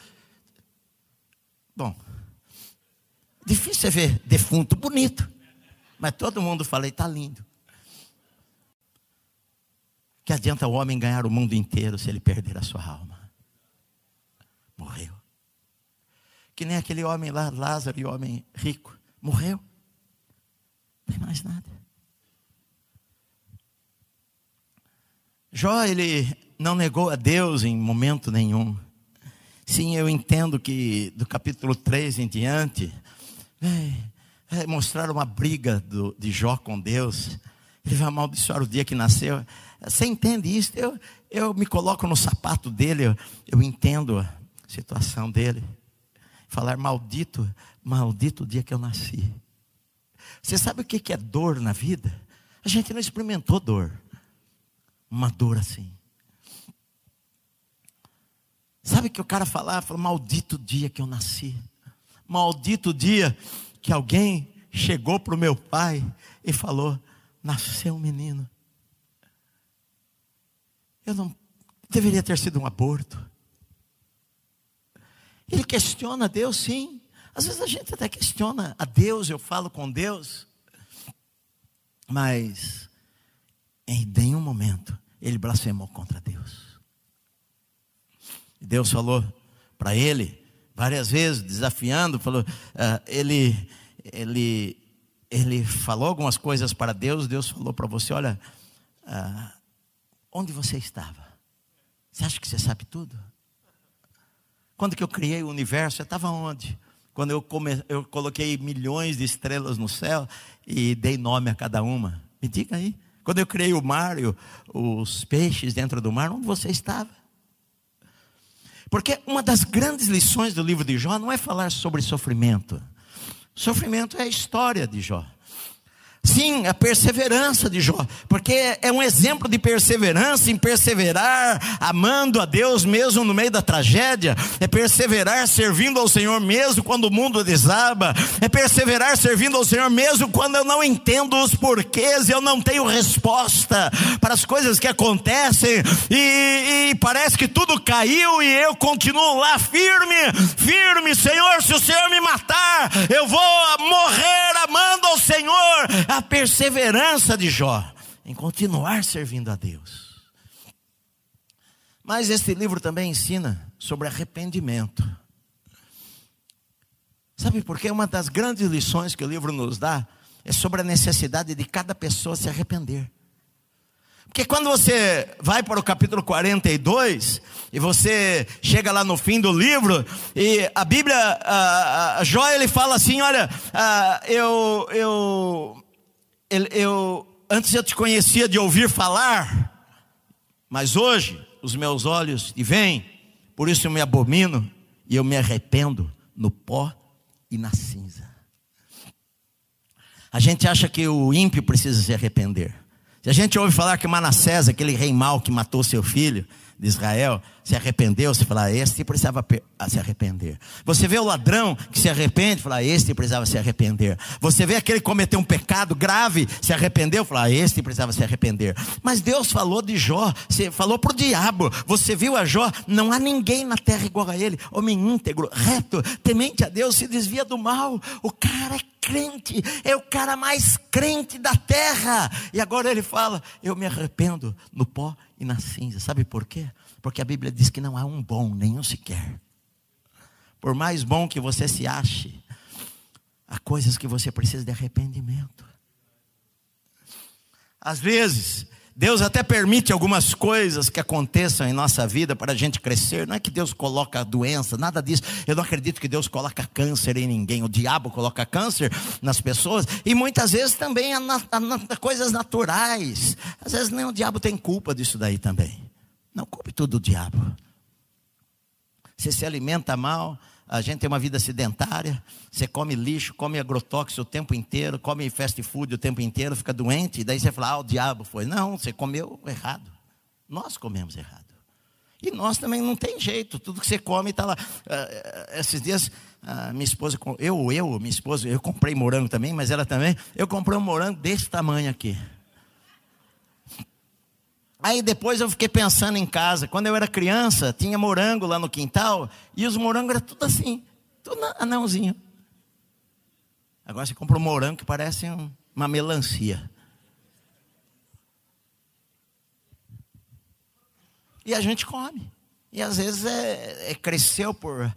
Bom, difícil é ver defunto bonito, mas todo mundo fala, está lindo. Que adianta o homem ganhar o mundo inteiro se ele perder a sua alma? Morreu. Que nem aquele homem lá, Lázaro, e homem rico, morreu. Não tem mais nada. Jó, ele não negou a Deus em momento nenhum. Sim, eu entendo que do capítulo 3 em diante, é, é mostrar uma briga do, de Jó com Deus. Ele vai amaldiçoar o dia que nasceu. Você entende isso? Eu, eu me coloco no sapato dele, eu, eu entendo situação dele. Falar maldito, maldito o dia que eu nasci. Você sabe o que é dor na vida? A gente não experimentou dor. Uma dor assim. Sabe que o cara falava, falava, maldito dia que eu nasci. Maldito dia que alguém chegou para o meu pai e falou: nasceu um menino. Eu não deveria ter sido um aborto. Ele questiona Deus, sim. Às vezes a gente até questiona a Deus, eu falo com Deus. Mas em nenhum momento ele blasfemou contra Deus. Deus falou para ele várias vezes, desafiando, falou, uh, ele, ele, ele falou algumas coisas para Deus. Deus falou para você: olha, uh, onde você estava? Você acha que você sabe tudo? Quando que eu criei o universo, eu estava onde? Quando eu, come, eu coloquei milhões de estrelas no céu e dei nome a cada uma. Me diga aí. Quando eu criei o mar, e os peixes dentro do mar, onde você estava? Porque uma das grandes lições do livro de Jó não é falar sobre sofrimento. Sofrimento é a história de Jó. Sim, a perseverança de Jó, porque é um exemplo de perseverança em perseverar, amando a Deus mesmo no meio da tragédia, é perseverar servindo ao Senhor mesmo quando o mundo desaba, é perseverar servindo ao Senhor mesmo quando eu não entendo os porquês, eu não tenho resposta para as coisas que acontecem e, e parece que tudo caiu e eu continuo lá firme, firme, Senhor, se o Senhor me matar, eu vou morrer amando ao Senhor a perseverança de Jó em continuar servindo a Deus. Mas este livro também ensina sobre arrependimento. Sabe por quê? Uma das grandes lições que o livro nos dá é sobre a necessidade de cada pessoa se arrepender. Porque quando você vai para o capítulo 42 e você chega lá no fim do livro e a Bíblia, a, a Jó ele fala assim, olha, a, eu, eu eu, antes eu te conhecia de ouvir falar, mas hoje os meus olhos te veem, por isso eu me abomino e eu me arrependo no pó e na cinza. A gente acha que o ímpio precisa se arrepender. Se a gente ouve falar que Manassés, aquele rei mau que matou seu filho de Israel, se arrependeu, você fala, ah, este precisava se arrepender. Você vê o ladrão que se arrepende, fala, ah, este precisava se arrepender. Você vê aquele que cometeu um pecado grave, se arrependeu, fala, ah, este precisava se arrepender. Mas Deus falou de Jó, falou para o diabo, você viu a Jó, não há ninguém na terra igual a ele, homem íntegro, reto, temente a Deus, se desvia do mal. O cara é crente, é o cara mais crente da terra. E agora ele fala: Eu me arrependo no pó e na cinza. Sabe por quê? Porque a Bíblia diz que não há um bom, nenhum sequer. Por mais bom que você se ache, há coisas que você precisa de arrependimento. Às vezes, Deus até permite algumas coisas que aconteçam em nossa vida para a gente crescer. Não é que Deus coloca doença, nada disso. Eu não acredito que Deus coloca câncer em ninguém. O diabo coloca câncer nas pessoas. E muitas vezes também a coisas naturais. Às vezes nem o diabo tem culpa disso daí também. Não culpe tudo o diabo. Você se alimenta mal, a gente tem uma vida sedentária, você come lixo, come agrotóxico o tempo inteiro, come fast food o tempo inteiro, fica doente, e daí você fala, ah, o diabo foi. Não, você comeu errado. Nós comemos errado. E nós também não tem jeito, tudo que você come está lá. Uh, esses dias, uh, minha esposa, eu, eu, minha esposa, eu comprei morango também, mas ela também, eu comprei um morango desse tamanho aqui. Aí depois eu fiquei pensando em casa. Quando eu era criança, tinha morango lá no quintal. E os morangos eram tudo assim. Tudo anãozinho. Agora você compra um morango que parece um, uma melancia. E a gente come. E às vezes é, é cresceu por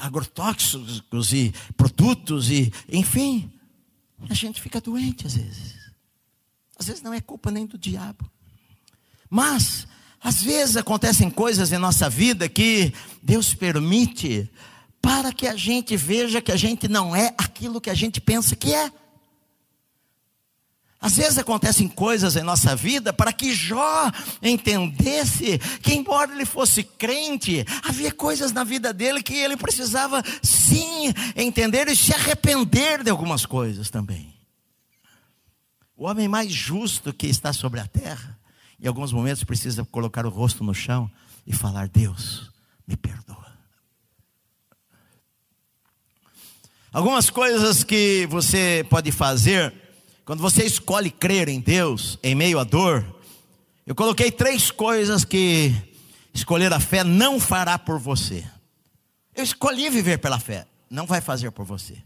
agrotóxicos e produtos e enfim. A gente fica doente às vezes. Às vezes não é culpa nem do diabo. Mas, às vezes acontecem coisas em nossa vida que Deus permite para que a gente veja que a gente não é aquilo que a gente pensa que é. Às vezes acontecem coisas em nossa vida para que Jó entendesse que, embora ele fosse crente, havia coisas na vida dele que ele precisava sim entender e se arrepender de algumas coisas também. O homem mais justo que está sobre a terra em alguns momentos precisa colocar o rosto no chão e falar: Deus, me perdoa. Algumas coisas que você pode fazer quando você escolhe crer em Deus em meio à dor. Eu coloquei três coisas que escolher a fé não fará por você. Eu escolhi viver pela fé, não vai fazer por você.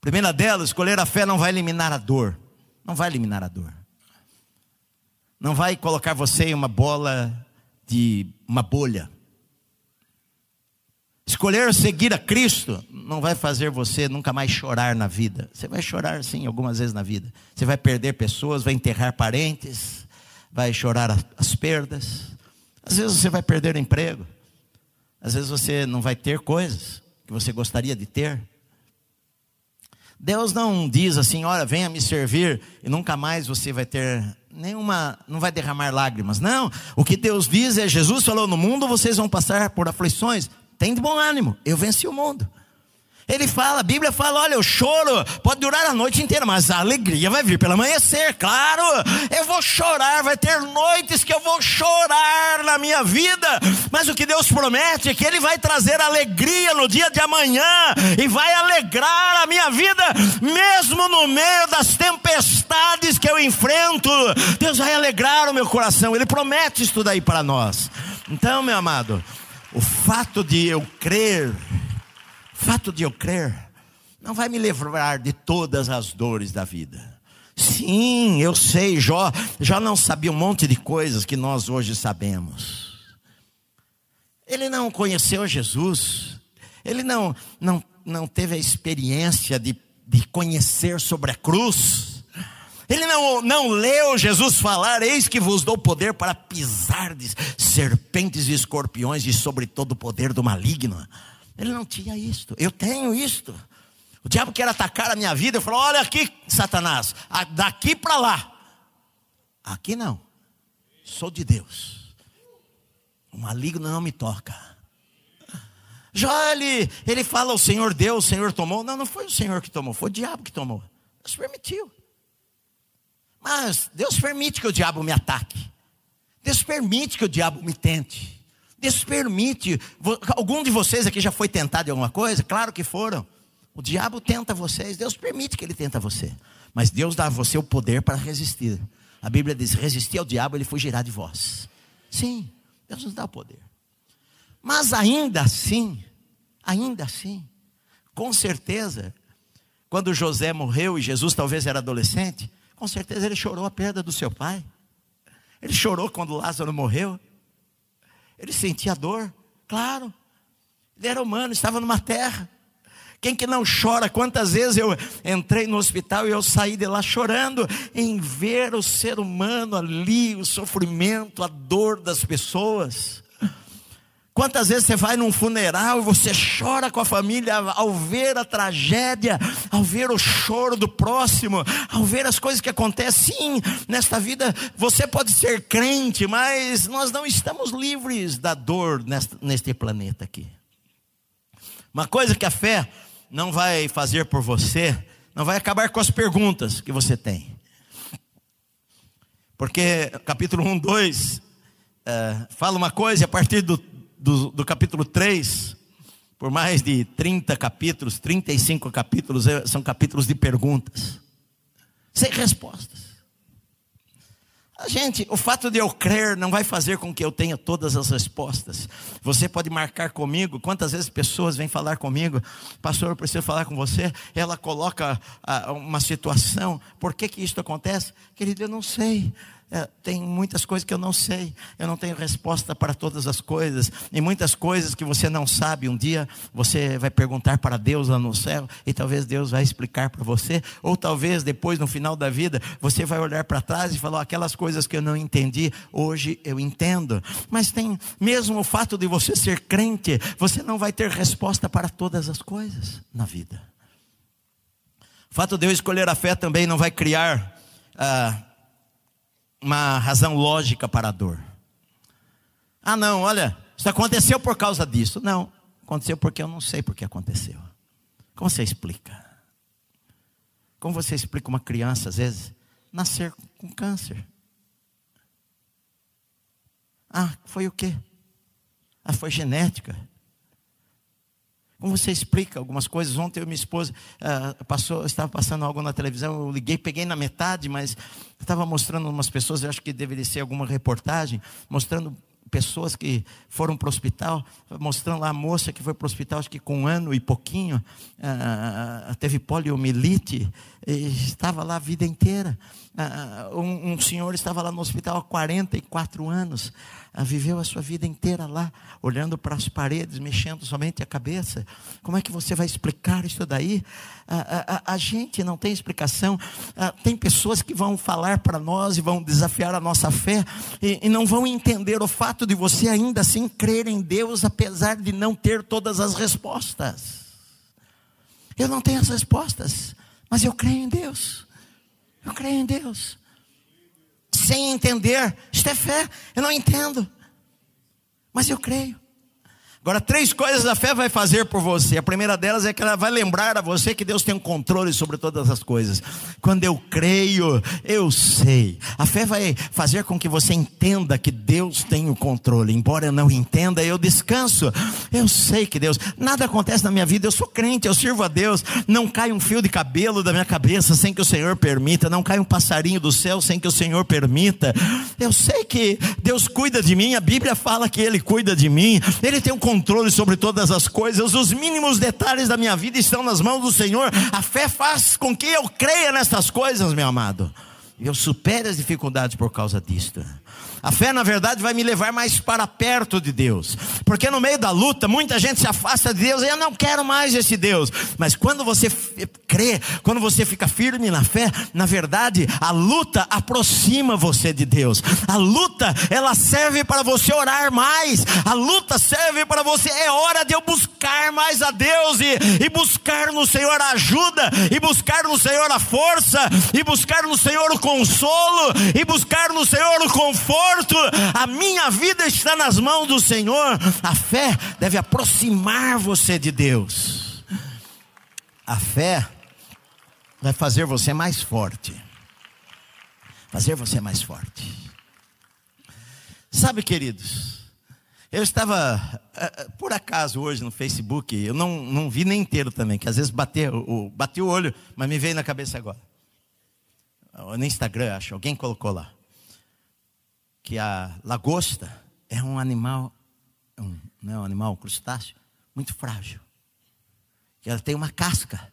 Primeira delas, escolher a fé não vai eliminar a dor. Não vai eliminar a dor não vai colocar você em uma bola de uma bolha. Escolher seguir a Cristo não vai fazer você nunca mais chorar na vida. Você vai chorar sim algumas vezes na vida. Você vai perder pessoas, vai enterrar parentes, vai chorar as perdas. Às vezes você vai perder o emprego. Às vezes você não vai ter coisas que você gostaria de ter. Deus não diz assim, olha, venha me servir e nunca mais você vai ter nenhuma, não vai derramar lágrimas. Não, o que Deus diz é: Jesus falou no mundo, vocês vão passar por aflições. Tem de bom ânimo, eu venci o mundo. Ele fala, a Bíblia fala: olha, o choro pode durar a noite inteira, mas a alegria vai vir pelo amanhecer, claro. Eu vou chorar, vai ter noites que eu vou chorar na minha vida, mas o que Deus promete é que Ele vai trazer alegria no dia de amanhã e vai alegrar a minha vida, mesmo no meio das tempestades que eu enfrento. Deus vai alegrar o meu coração, Ele promete isso daí para nós. Então, meu amado, o fato de eu crer, fato de eu crer, não vai me livrar de todas as dores da vida. Sim, eu sei, Jó, já não sabia um monte de coisas que nós hoje sabemos. Ele não conheceu Jesus, ele não, não, não teve a experiência de, de conhecer sobre a cruz. Ele não, não leu Jesus falar: Eis que vos dou poder para pisar de serpentes e escorpiões e sobre todo o poder do maligno. Ele não tinha isto. Eu tenho isto. O diabo quer atacar a minha vida. Eu falo: olha aqui, Satanás, daqui para lá. Aqui não. Sou de Deus. O maligno não me toca. Já ele, ele fala: o Senhor deu, o Senhor tomou. Não, não foi o Senhor que tomou, foi o diabo que tomou. Deus permitiu. Mas Deus permite que o diabo me ataque. Deus permite que o diabo me tente. Deus permite. Algum de vocês aqui já foi tentado em alguma coisa? Claro que foram. O diabo tenta vocês, Deus permite que ele tenta você. Mas Deus dá a você o poder para resistir. A Bíblia diz: resistir ao diabo, ele fugirá de vós. Sim, Deus nos dá o poder. Mas ainda assim, ainda assim, com certeza, quando José morreu e Jesus talvez era adolescente, com certeza ele chorou a perda do seu pai. Ele chorou quando Lázaro morreu. Ele sentia dor, claro. Ele era humano, estava numa terra. Quem que não chora? Quantas vezes eu entrei no hospital e eu saí de lá chorando em ver o ser humano ali, o sofrimento, a dor das pessoas. Quantas vezes você vai num funeral e você chora com a família ao ver a tragédia, ao ver o choro do próximo, ao ver as coisas que acontecem? Sim, nesta vida você pode ser crente, mas nós não estamos livres da dor neste, planeta aqui. Uma coisa que a fé não vai fazer por você, não vai acabar com as perguntas que você tem. Porque capítulo 1, 2 é, fala uma coisa, a partir do, do, do capítulo 3, por mais de 30 capítulos, 35 capítulos, é, são capítulos de perguntas, sem respostas. Gente, o fato de eu crer não vai fazer com que eu tenha todas as respostas. Você pode marcar comigo. Quantas vezes pessoas vêm falar comigo, pastor, eu preciso falar com você. Ela coloca ah, uma situação. Por que que isso acontece? Querido, eu não sei. É, tem muitas coisas que eu não sei, eu não tenho resposta para todas as coisas, e muitas coisas que você não sabe. Um dia você vai perguntar para Deus lá no céu, e talvez Deus vai explicar para você, ou talvez depois, no final da vida, você vai olhar para trás e falar: aquelas coisas que eu não entendi, hoje eu entendo. Mas tem, mesmo o fato de você ser crente, você não vai ter resposta para todas as coisas na vida. O fato de eu escolher a fé também não vai criar. Ah, uma razão lógica para a dor. Ah, não, olha, isso aconteceu por causa disso. Não, aconteceu porque eu não sei por que aconteceu. Como você explica? Como você explica uma criança, às vezes, nascer com câncer? Ah, foi o quê? Ah, foi genética. Como você explica algumas coisas? Ontem eu e minha esposa uh, passou, estava passando algo na televisão, eu liguei, peguei na metade, mas estava mostrando umas pessoas, eu acho que deveria ser alguma reportagem, mostrando pessoas que foram para o hospital, mostrando lá a moça que foi para o hospital, acho que com um ano e pouquinho, uh, teve poliomielite, estava lá a vida inteira. Uh, um, um senhor estava lá no hospital há 44 anos, viveu a sua vida inteira lá, olhando para as paredes, mexendo somente a cabeça. Como é que você vai explicar isso daí? A, a, a gente não tem explicação. tem pessoas que vão falar para nós e vão desafiar a nossa fé e, e não vão entender o fato de você ainda assim crer em Deus, apesar de não ter todas as respostas. Eu não tenho as respostas, mas eu creio em Deus. Eu creio em Deus sem entender. Isto é fé. Eu não entendo. Mas eu creio. Agora, três coisas a fé vai fazer por você. A primeira delas é que ela vai lembrar a você que Deus tem um controle sobre todas as coisas. Quando eu creio, eu sei. A fé vai fazer com que você entenda que Deus tem o controle. Embora eu não entenda, eu descanso. Eu sei que Deus. Nada acontece na minha vida. Eu sou crente, eu sirvo a Deus. Não cai um fio de cabelo da minha cabeça sem que o Senhor permita. Não cai um passarinho do céu sem que o Senhor permita. Eu sei que Deus cuida de mim. A Bíblia fala que Ele cuida de mim. Ele tem um controle sobre todas as coisas, os mínimos detalhes da minha vida estão nas mãos do Senhor. A fé faz com que eu creia nestas coisas, meu amado. Eu supere as dificuldades por causa disto. A fé, na verdade, vai me levar mais para perto de Deus. Porque no meio da luta, muita gente se afasta de Deus e eu não quero mais esse Deus. Mas quando você crê, quando você fica firme na fé, na verdade, a luta aproxima você de Deus. A luta, ela serve para você orar mais. A luta serve para você. É hora de eu buscar mais a Deus e, e buscar no Senhor a ajuda, e buscar no Senhor a força, e buscar no Senhor o consolo, e buscar no Senhor o conforto morto, a minha vida está nas mãos do Senhor. A fé deve aproximar você de Deus. A fé vai fazer você mais forte. fazer você mais forte. Sabe, queridos, eu estava, eh, eh, por acaso, hoje no Facebook, eu não, não vi nem inteiro também, que às vezes bateu, bati o olho, mas me veio na cabeça agora. No Instagram, acho, alguém colocou lá. Que a lagosta é um animal, um, não é um animal, um crustáceo, muito frágil. Que ela tem uma casca.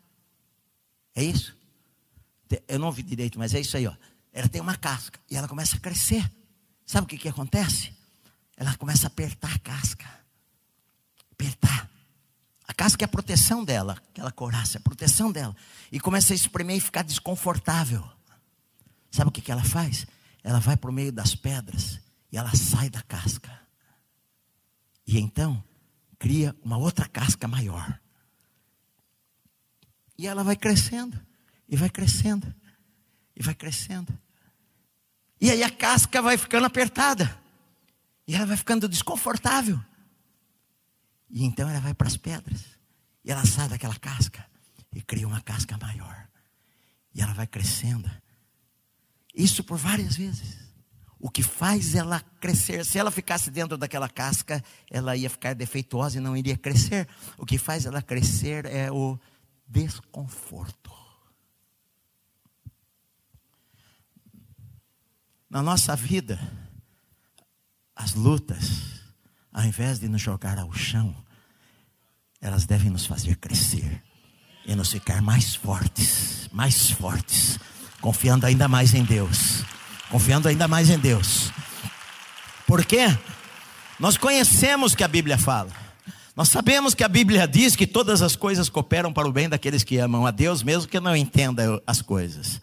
É isso? Eu não ouvi direito, mas é isso aí, ó. Ela tem uma casca e ela começa a crescer. Sabe o que, que acontece? ela começa a apertar a casca. Apertar. A casca é a proteção dela, aquela coraça, é a proteção dela. E começa a espremer e ficar desconfortável. Sabe o que, que ela faz? Ela vai para o meio das pedras e ela sai da casca. E então cria uma outra casca maior. E ela vai crescendo, e vai crescendo, e vai crescendo. E aí a casca vai ficando apertada. E ela vai ficando desconfortável. E então ela vai para as pedras. E ela sai daquela casca e cria uma casca maior. E ela vai crescendo. Isso por várias vezes. O que faz ela crescer, se ela ficasse dentro daquela casca, ela ia ficar defeituosa e não iria crescer. O que faz ela crescer é o desconforto. Na nossa vida, as lutas, ao invés de nos jogar ao chão, elas devem nos fazer crescer e nos ficar mais fortes, mais fortes, confiando ainda mais em Deus, confiando ainda mais em Deus. Por quê? Nós conhecemos que a Bíblia fala. Nós sabemos que a Bíblia diz que todas as coisas cooperam para o bem daqueles que amam a Deus, mesmo que não entendam as coisas.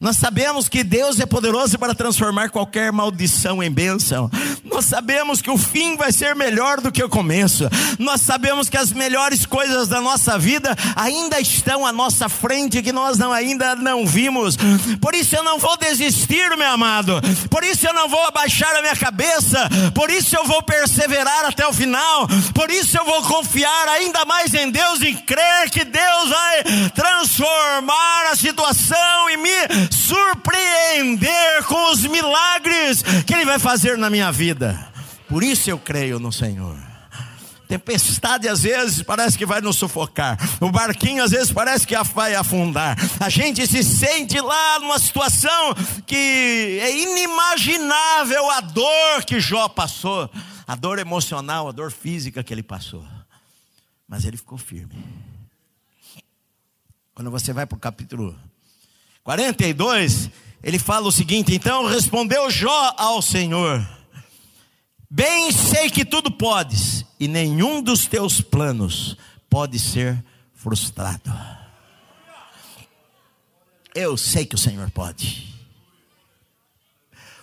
Nós sabemos que Deus é poderoso para transformar qualquer maldição em bênção. Nós sabemos que o fim vai ser melhor do que o começo. Nós sabemos que as melhores coisas da nossa vida ainda estão à nossa frente que nós não, ainda não vimos. Por isso eu não vou desistir, meu amado. Por isso eu não vou abaixar a minha cabeça. Por isso eu vou perseverar até o final. Por isso eu vou confiar ainda mais em Deus e crer que Deus vai transformar a situação e me surpreender com os milagres que Ele vai fazer na minha vida. Por isso eu creio no Senhor. Tempestade às vezes parece que vai nos sufocar. O barquinho às vezes parece que vai afundar. A gente se sente lá numa situação que é inimaginável a dor que Jó passou, a dor emocional, a dor física que ele passou. Mas ele ficou firme. Quando você vai para o capítulo 42, ele fala o seguinte: então respondeu Jó ao Senhor: Bem sei que tudo podes, e nenhum dos teus planos pode ser frustrado. Eu sei que o Senhor pode.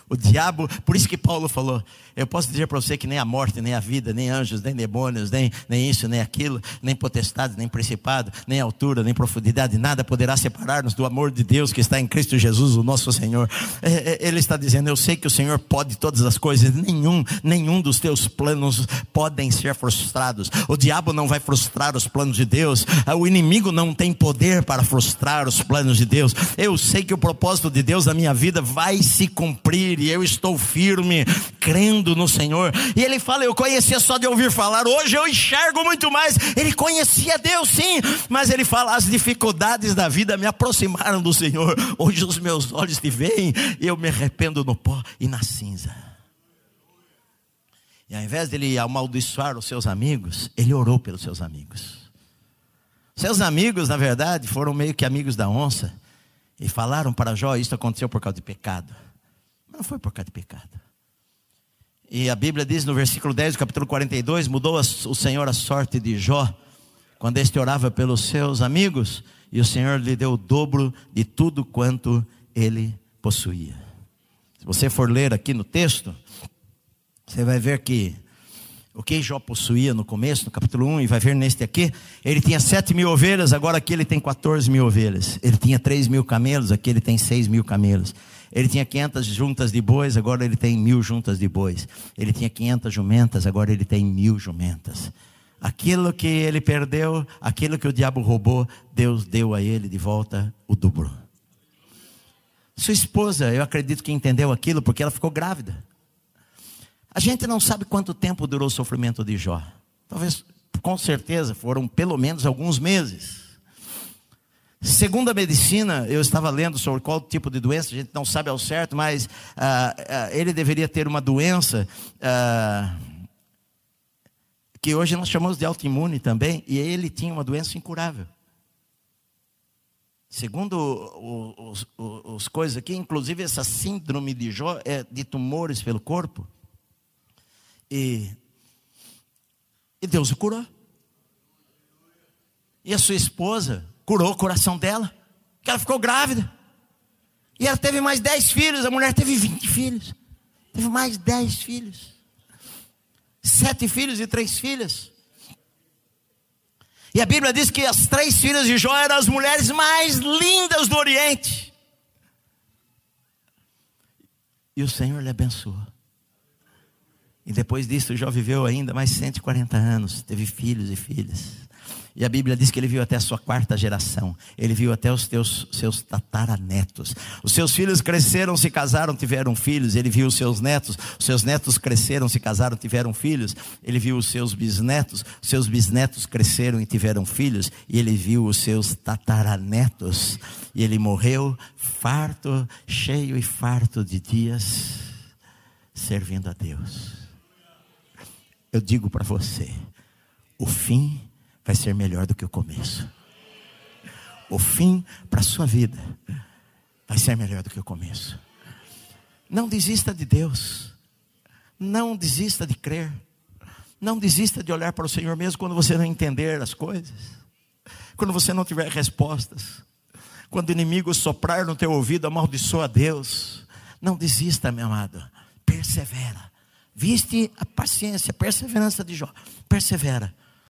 O diabo, por isso que Paulo falou: eu posso dizer para você que nem a morte, nem a vida, nem anjos, nem demônios, nem, nem isso, nem aquilo, nem potestade, nem principado, nem altura, nem profundidade, nada poderá separar-nos do amor de Deus que está em Cristo Jesus, o nosso Senhor. É, é, ele está dizendo: Eu sei que o Senhor pode todas as coisas, nenhum, nenhum dos teus planos podem ser frustrados. O diabo não vai frustrar os planos de Deus, o inimigo não tem poder para frustrar os planos de Deus. Eu sei que o propósito de Deus na minha vida vai se cumprir e eu estou firme, crendo no Senhor. E ele fala: Eu conhecia só de ouvir falar, hoje eu enxergo muito mais. Ele conhecia Deus, sim, mas ele fala: As dificuldades da vida me aproximaram do Senhor. Hoje os meus olhos te veem eu me arrependo no pó e na cinza. E ao invés de ele amaldiçoar os seus amigos, ele orou pelos seus amigos. Seus amigos, na verdade, foram meio que amigos da onça e falaram para Jó: Isso aconteceu por causa de pecado. Mas não foi por causa de pecado. E a Bíblia diz no versículo 10 do capítulo 42: Mudou o Senhor a sorte de Jó, quando este orava pelos seus amigos, e o Senhor lhe deu o dobro de tudo quanto ele possuía. Se você for ler aqui no texto, você vai ver que o que Jó possuía no começo, no capítulo 1, e vai ver neste aqui, ele tinha 7 mil ovelhas, agora aqui ele tem 14 mil ovelhas. Ele tinha 3 mil camelos, aqui ele tem 6 mil camelos. Ele tinha 500 juntas de bois, agora ele tem mil juntas de bois. Ele tinha 500 jumentas, agora ele tem mil jumentas. Aquilo que ele perdeu, aquilo que o diabo roubou, Deus deu a ele de volta o dobro. Sua esposa, eu acredito que entendeu aquilo porque ela ficou grávida. A gente não sabe quanto tempo durou o sofrimento de Jó. Talvez, com certeza, foram pelo menos alguns meses. Segundo a medicina, eu estava lendo sobre qual tipo de doença, a gente não sabe ao certo, mas ah, ah, ele deveria ter uma doença ah, que hoje nós chamamos de autoimune também, e ele tinha uma doença incurável. Segundo os, os, os coisas aqui, inclusive essa síndrome de Jó é de tumores pelo corpo. E, e Deus o curou. E a sua esposa curou o coração dela, que ela ficou grávida. E ela teve mais dez filhos, a mulher teve vinte filhos. Teve mais dez filhos. Sete filhos e três filhas. E a Bíblia diz que as três filhas de Jó eram as mulheres mais lindas do Oriente. E o Senhor lhe abençoou. E depois disso, Jó viveu ainda mais 140 anos, teve filhos e filhas. E a Bíblia diz que ele viu até a sua quarta geração. Ele viu até os teus, seus tataranetos. Os seus filhos cresceram, se casaram, tiveram filhos. Ele viu os seus netos. Os seus netos cresceram, se casaram, tiveram filhos. Ele viu os seus bisnetos. Os seus bisnetos cresceram e tiveram filhos. E ele viu os seus tataranetos. E ele morreu farto, cheio e farto de dias, servindo a Deus. Eu digo para você: o fim vai ser melhor do que o começo. O fim para a sua vida vai ser melhor do que o começo. Não desista de Deus. Não desista de crer. Não desista de olhar para o Senhor mesmo quando você não entender as coisas. Quando você não tiver respostas. Quando o inimigo soprar no teu ouvido, amaldiçoa Deus. Não desista, meu amado. Persevera. Viste a paciência, a perseverança de Jó. Persevera